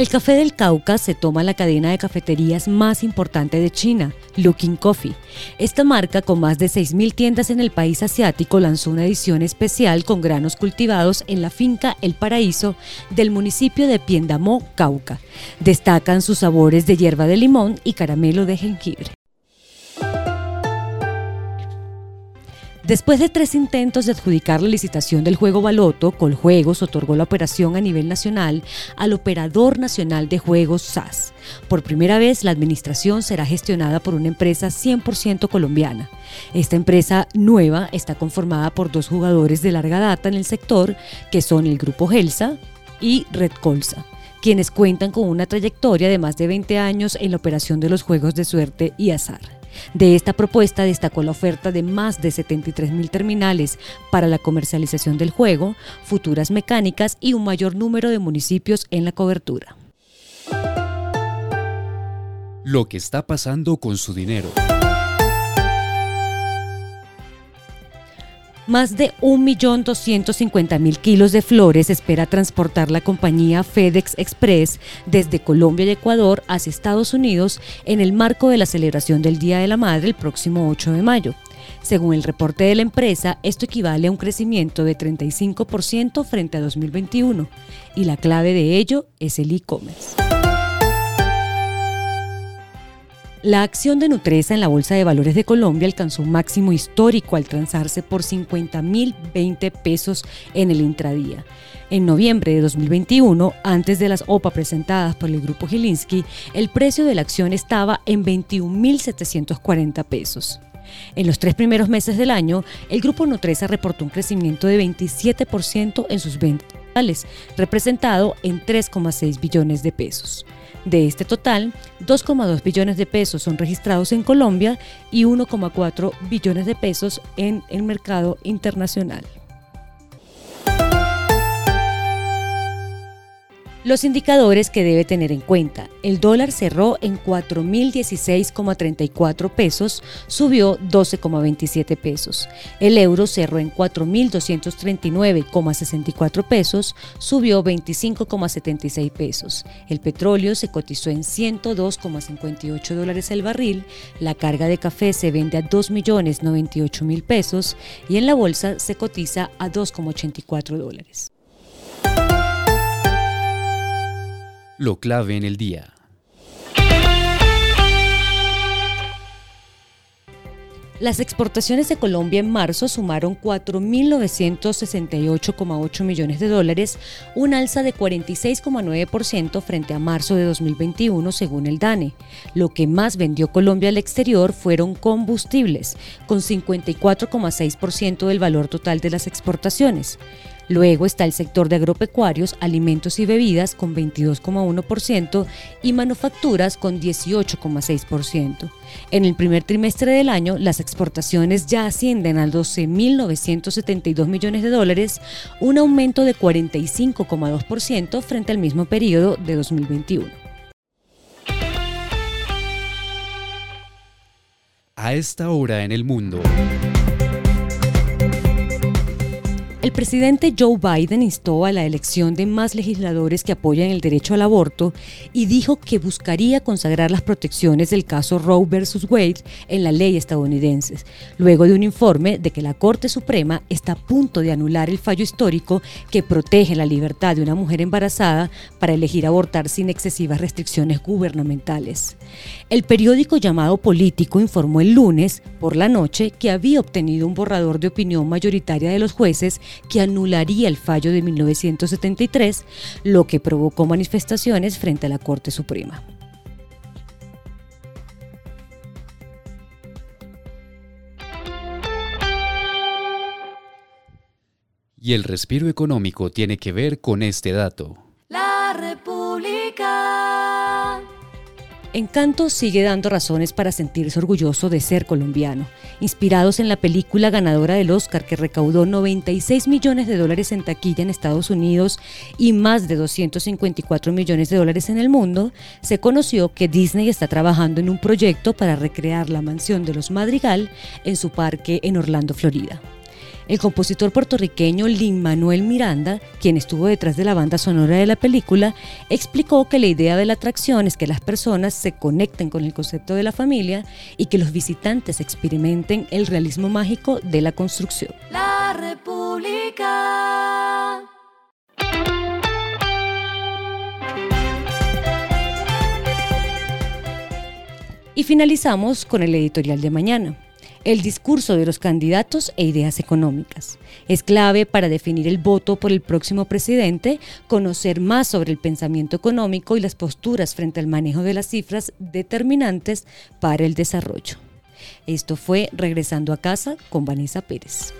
El café del Cauca se toma la cadena de cafeterías más importante de China, Looking Coffee. Esta marca, con más de 6.000 tiendas en el país asiático, lanzó una edición especial con granos cultivados en la finca El Paraíso del municipio de Piendamó, Cauca. Destacan sus sabores de hierba de limón y caramelo de jengibre. Después de tres intentos de adjudicar la licitación del juego Baloto, Coljuegos otorgó la operación a nivel nacional al Operador Nacional de Juegos SAS. Por primera vez, la administración será gestionada por una empresa 100% colombiana. Esta empresa nueva está conformada por dos jugadores de larga data en el sector, que son el Grupo Gelsa y Red Colsa quienes cuentan con una trayectoria de más de 20 años en la operación de los juegos de suerte y azar. De esta propuesta destacó la oferta de más de 73 mil terminales para la comercialización del juego, futuras mecánicas y un mayor número de municipios en la cobertura. Lo que está pasando con su dinero. Más de 1.250.000 kilos de flores espera transportar la compañía FedEx Express desde Colombia y Ecuador hacia Estados Unidos en el marco de la celebración del Día de la Madre el próximo 8 de mayo. Según el reporte de la empresa, esto equivale a un crecimiento de 35% frente a 2021 y la clave de ello es el e-commerce. La acción de Nutresa en la Bolsa de Valores de Colombia alcanzó un máximo histórico al transarse por 50.020 pesos en el intradía. En noviembre de 2021, antes de las OPA presentadas por el grupo Gilinski, el precio de la acción estaba en 21.740 pesos. En los tres primeros meses del año, el grupo Nutresa reportó un crecimiento de 27% en sus ventas, representado en 3,6 billones de pesos. De este total, 2,2 billones de pesos son registrados en Colombia y 1,4 billones de pesos en el mercado internacional. Los indicadores que debe tener en cuenta. El dólar cerró en 4.016,34 pesos, subió 12,27 pesos. El euro cerró en 4.239,64 pesos, subió 25,76 pesos. El petróleo se cotizó en 102,58 dólares el barril. La carga de café se vende a 2.098.000 pesos y en la bolsa se cotiza a 2,84 dólares. Lo clave en el día. Las exportaciones de Colombia en marzo sumaron 4.968,8 millones de dólares, un alza de 46,9% frente a marzo de 2021 según el DANE. Lo que más vendió Colombia al exterior fueron combustibles, con 54,6% del valor total de las exportaciones. Luego está el sector de agropecuarios, alimentos y bebidas con 22,1% y manufacturas con 18,6%. En el primer trimestre del año, las exportaciones ya ascienden a 12.972 millones de dólares, un aumento de 45,2% frente al mismo periodo de 2021. A esta hora en el mundo. El presidente Joe Biden instó a la elección de más legisladores que apoyan el derecho al aborto y dijo que buscaría consagrar las protecciones del caso Roe versus Wade en la ley estadounidense, luego de un informe de que la Corte Suprema está a punto de anular el fallo histórico que protege la libertad de una mujer embarazada para elegir abortar sin excesivas restricciones gubernamentales. El periódico llamado Político informó el lunes por la noche que había obtenido un borrador de opinión mayoritaria de los jueces que anularía el fallo de 1973, lo que provocó manifestaciones frente a la Corte Suprema. Y el respiro económico tiene que ver con este dato. Encanto sigue dando razones para sentirse orgulloso de ser colombiano, inspirados en la película ganadora del Oscar que recaudó 96 millones de dólares en taquilla en Estados Unidos y más de 254 millones de dólares en el mundo, se conoció que Disney está trabajando en un proyecto para recrear la mansión de los Madrigal en su parque en Orlando, Florida. El compositor puertorriqueño Lin Manuel Miranda, quien estuvo detrás de la banda sonora de la película, explicó que la idea de la atracción es que las personas se conecten con el concepto de la familia y que los visitantes experimenten el realismo mágico de la construcción. La República. Y finalizamos con el editorial de mañana el discurso de los candidatos e ideas económicas. Es clave para definir el voto por el próximo presidente, conocer más sobre el pensamiento económico y las posturas frente al manejo de las cifras determinantes para el desarrollo. Esto fue Regresando a casa con Vanessa Pérez.